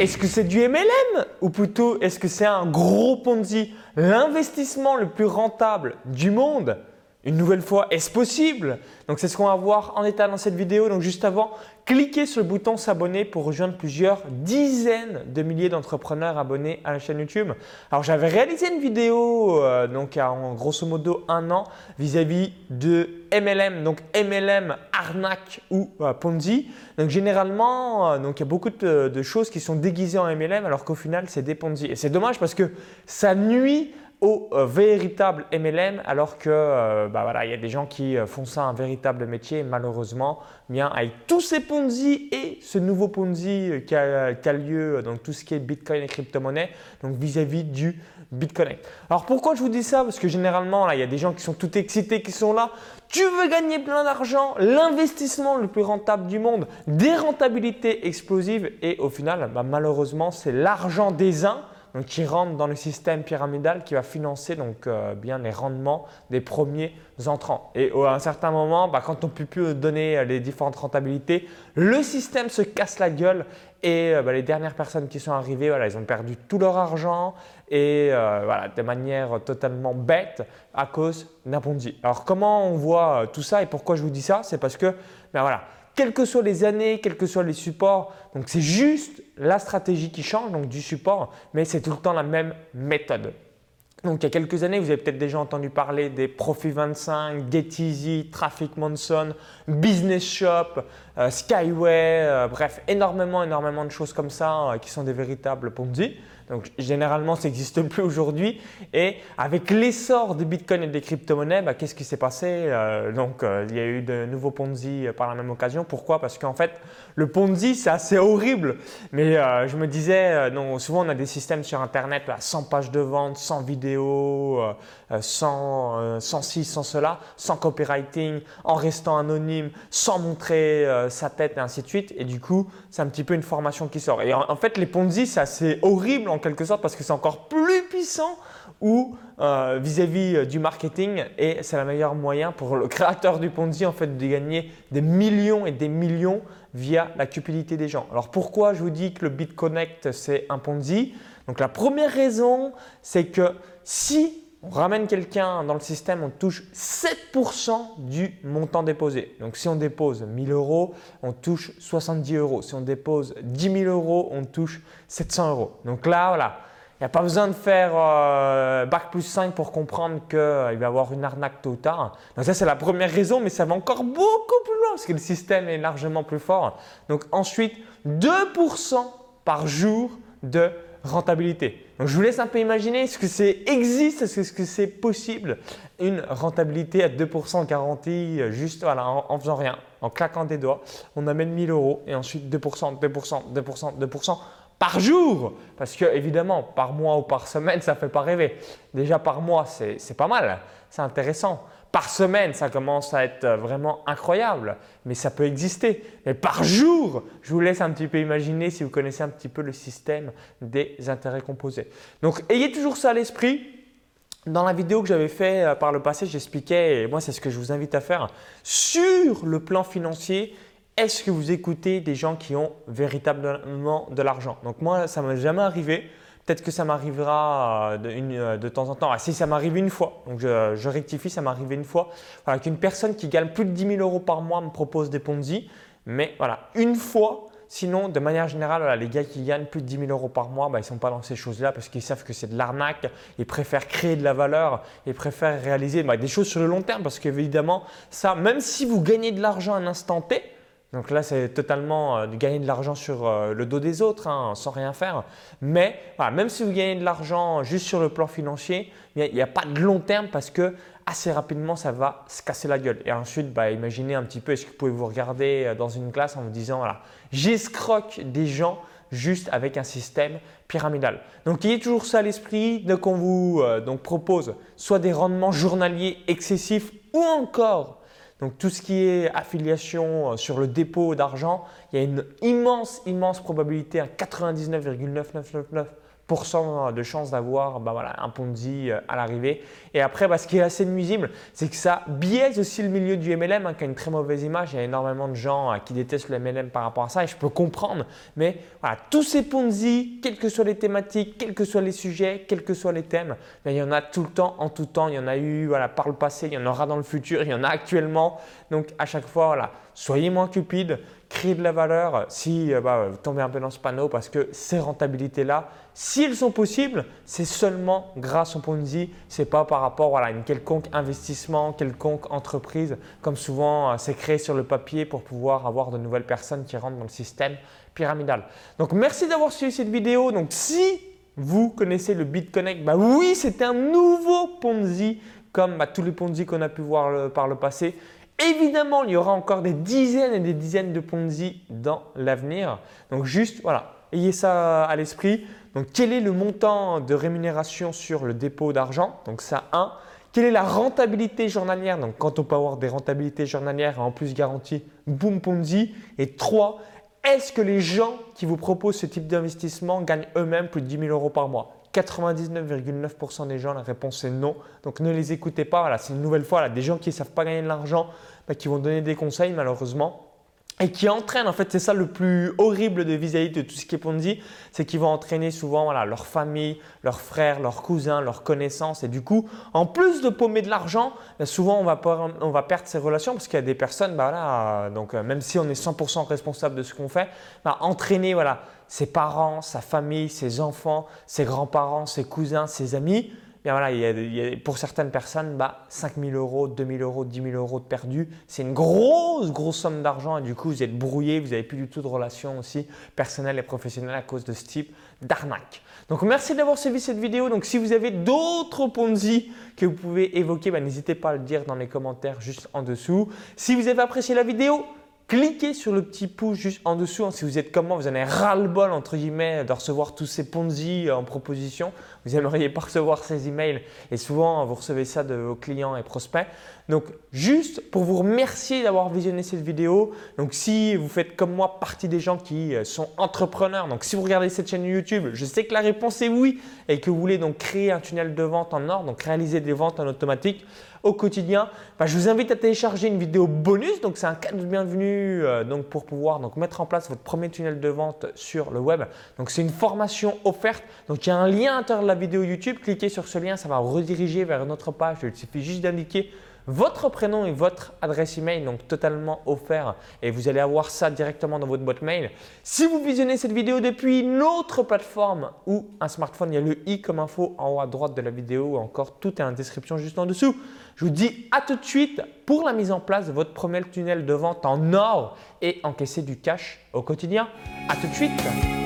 Est-ce que c'est du MLM ou plutôt est-ce que c'est un gros Ponzi? L'investissement le plus rentable du monde une nouvelle fois, est-ce possible? Donc c'est ce qu'on va voir en détail dans cette vidéo. Donc juste avant, cliquez sur le bouton s'abonner pour rejoindre plusieurs dizaines de milliers d'entrepreneurs abonnés à la chaîne YouTube. Alors j'avais réalisé une vidéo euh, donc en grosso modo un an vis-à-vis de MLM, donc MLM arnaque ou euh, Ponzi. Donc généralement, euh, donc il y a beaucoup de, de choses qui sont déguisées en MLM alors qu'au final c'est des Ponzi. Et c'est dommage parce que ça nuit au euh, véritable MLM alors que euh, bah voilà, il y a des gens qui euh, font ça un véritable métier malheureusement bien avec tous ces Ponzi et ce nouveau Ponzi qui a, qui a lieu dans tout ce qui est Bitcoin et crypto-monnaie donc vis-à-vis du Bitcoin. Alors pourquoi je vous dis ça? Parce que généralement là il y a des gens qui sont tout excités qui sont là tu veux gagner plein d'argent, l'investissement le plus rentable du monde, des rentabilités explosives et au final bah, malheureusement c'est l'argent des uns donc qui rentre dans le système pyramidal qui va financer donc, euh, bien les rendements des premiers entrants. Et à un certain moment, bah, quand on ne peut plus donner euh, les différentes rentabilités, le système se casse la gueule et euh, bah, les dernières personnes qui sont arrivées, voilà, ils ont perdu tout leur argent et voilà, de manière totalement bête à cause d'un Ponzi. Alors comment on voit tout ça et pourquoi je vous dis ça? C'est parce que ben voilà, quelles que soient les années, quels que soient les supports. Donc c'est juste la stratégie qui change, donc du support, mais c'est tout le temps la même méthode. Donc il y a quelques années, vous avez peut-être déjà entendu parler des Profit 25, GetEasy, Traffic Monson, Business Shop, euh, Skyway, euh, bref, énormément, énormément de choses comme ça euh, qui sont des véritables Ponzi. Donc généralement, ça n'existe plus aujourd'hui. Et avec l'essor des bitcoins et des crypto-monnaies, bah, qu'est-ce qui s'est passé euh, Donc euh, il y a eu de nouveaux Ponzi euh, par la même occasion. Pourquoi? Parce qu'en fait, le Ponzi, c'est assez horrible. Mais je me disais, non, souvent on a des systèmes sur Internet, à 100 pages de vente, 100 vidéos, sans, sans ci, sans cela, sans copywriting, en restant anonyme, sans montrer sa tête et ainsi de suite. Et du coup, c'est un petit peu une formation qui sort. Et en, en fait, les Ponzi, c'est assez horrible en quelque sorte parce que c'est encore plus puissant ou euh, vis-à-vis euh, du marketing et c'est le meilleur moyen pour le créateur du Ponzi en fait de gagner des millions et des millions via la cupidité des gens. Alors pourquoi je vous dis que le BitConnect c'est un Ponzi? Donc la première raison c'est que si on ramène quelqu'un dans le système, on touche 7% du montant déposé. Donc si on dépose 1000 euros, on touche 70 euros. Si on dépose 10 000 euros, on touche 700 euros. Donc là, voilà, il n'y a pas besoin de faire euh, bac plus 5 pour comprendre qu'il va y avoir une arnaque tôt ou tard. Donc ça, c'est la première raison, mais ça va encore beaucoup plus loin parce que le système est largement plus fort. Donc ensuite, 2% par jour de rentabilité. Donc je vous laisse un peu imaginer ce que c'est existe, est-ce que c'est possible une rentabilité à 2% garantie juste voilà, en, faisant rien, en claquant des doigts. On amène 1000 euros et ensuite 2%, 2%, 2%, 2% par jour. Parce que évidemment, par mois ou par semaine, ça ne fait pas rêver. Déjà par mois, c'est pas mal, c'est intéressant. Par semaine, ça commence à être vraiment incroyable, mais ça peut exister. Mais par jour, je vous laisse un petit peu imaginer si vous connaissez un petit peu le système des intérêts composés. Donc, ayez toujours ça à l'esprit. Dans la vidéo que j'avais fait euh, par le passé, j'expliquais, et moi c'est ce que je vous invite à faire, sur le plan financier, est-ce que vous écoutez des gens qui ont véritablement de l'argent? Donc moi, ça ne m'est jamais arrivé. Peut-être que ça m'arrivera euh, de, euh, de, temps en temps. Ah, si ça m'arrive une fois, donc je, rectifie, ça m'arrive une fois. Qu'une personne qui gagne plus de 10 000 euros par mois me propose des Ponzi. Mais voilà, une fois, Sinon, de manière générale, les gars qui gagnent plus de 10 000 euros par mois, bah, ils ne sont pas dans ces choses-là parce qu'ils savent que c'est de l'arnaque. Ils préfèrent créer de la valeur, ils préfèrent réaliser bah, des choses sur le long terme parce qu'évidemment, ça, même si vous gagnez de l'argent à un instant T, donc là, c'est totalement euh, de gagner de l'argent sur euh, le dos des autres, hein, sans rien faire. Mais même si vous gagnez de l'argent juste sur le plan financier, il n'y a, pas de long terme parce que assez rapidement, ça va se casser la gueule. Et ensuite, bah, imaginez un petit peu, est-ce que vous pouvez vous regarder euh, dans une classe en vous disant, voilà, j'escroque des gens juste avec un système pyramidal. Donc, ayez toujours ça à l'esprit. Donc, on vous donc, propose soit des rendements journaliers excessifs ou encore donc tout ce qui est affiliation euh, sur le dépôt d'argent, il y a une immense, immense probabilité, un 99,999 de chance d'avoir bah voilà, un Ponzi euh, à l'arrivée. Et après, bah, ce qui est assez nuisible, c'est que ça biaise aussi le milieu du MLM, hein, qui a une très mauvaise image. Il y a énormément de gens euh, qui détestent le MLM par rapport à ça et je peux comprendre. Mais voilà, tous ces Ponzi, quelles que soient les thématiques, quels que soient les sujets, quels que soient les thèmes, il y en a tout le temps, en tout temps. Il y en a eu voilà, par le passé, il y en aura dans le futur, il y en a actuellement. Donc à chaque fois, voilà, soyez moins cupide, créez de la valeur si euh, bah, vous tombez un peu dans ce panneau parce que ces rentabilités-là, si elles sont possibles, c'est seulement grâce au Ponzi, ce n'est pas par rapport à une quelconque investissement, quelconque entreprise, comme souvent euh, c'est créé sur le papier pour pouvoir avoir de nouvelles personnes qui rentrent dans le système pyramidal. Donc merci d'avoir suivi cette vidéo. Donc si vous connaissez le BitConnect, bah oui, c'est un nouveau Ponzi comme bah, tous les Ponzi qu'on a pu voir par le passé. Évidemment, il y aura encore des dizaines et des dizaines de Ponzi dans l'avenir. Donc juste, voilà, ayez ça à l'esprit. Donc quel est le montant de rémunération sur le dépôt d'argent? Donc ça, 1. Quelle est la rentabilité journalière? Donc quand on peut avoir des rentabilités journalières en plus garantie, boom Ponzi. Et 3. Est-ce que les gens qui vous proposent ce type d'investissement gagnent eux-mêmes plus de 10 000 euros par mois? 99,9% des gens, la réponse est non. Donc ne les écoutez pas. C'est une nouvelle fois des gens qui ne savent pas gagner de l'argent, bah, qui vont donner des conseils malheureusement et qui entraînent, en fait, c'est ça le plus horrible de vis-à-vis de tout ce qui est Ponzi, c'est qu'ils vont entraîner souvent voilà, leur famille, leurs frères, leurs cousins, leurs connaissances. Et du coup, en plus de paumer de l'argent, bah, souvent on va, on va perdre ses relations parce qu'il y a des personnes, bah, voilà, donc, euh, même si on est 100% responsable de ce qu'on fait, bah, entraîner voilà, ses parents, sa famille, ses enfants, ses grands-parents, ses cousins, ses amis, voilà, y a, pour certaines personnes, bah, 5 000 euros, 2 000 euros, 10 000 euros de perdu, c'est une grosse, grosse somme d'argent et du coup, vous êtes brouillé, vous n'avez plus du tout de relations aussi personnelles et professionnelles à cause de ce type d'arnaque. Donc, merci d'avoir suivi cette vidéo. Donc, si vous avez d'autres Ponzi que vous pouvez évoquer, bah, n'hésitez pas à le dire dans les commentaires juste en dessous. Si vous avez apprécié la vidéo, Cliquez sur le petit pouce juste en dessous. Hein. si vous êtes comme moi, vous en avez ras-le-bol entre guillemets de recevoir tous ces Ponzi euh, en proposition. Vous n'aimeriez pas recevoir ces emails et souvent vous recevez ça de vos clients et prospects. Donc juste pour vous remercier d'avoir visionné cette vidéo. Donc si vous faites comme moi partie des gens qui euh, sont entrepreneurs, donc si vous regardez cette chaîne YouTube, je sais que la réponse est oui et que vous voulez donc créer un tunnel de vente en or, donc réaliser des ventes en automatique au quotidien, bah, je vous invite à télécharger une vidéo bonus. Donc, c'est un cadeau de bienvenue euh, donc pour pouvoir donc, mettre en place votre premier tunnel de vente sur le web. Donc, c'est une formation offerte. Donc, il y a un lien à l'intérieur de la vidéo YouTube. Cliquez sur ce lien, ça va rediriger vers une autre page. Il suffit juste d'indiquer votre prénom et votre adresse email, donc totalement offert et vous allez avoir ça directement dans votre boîte mail. Si vous visionnez cette vidéo depuis une autre plateforme ou un smartphone, il y a le i comme info en haut à droite de la vidéo ou encore tout est en description juste en dessous. Je vous dis à tout de suite pour la mise en place de votre premier tunnel de vente en or et encaisser du cash au quotidien. À tout de suite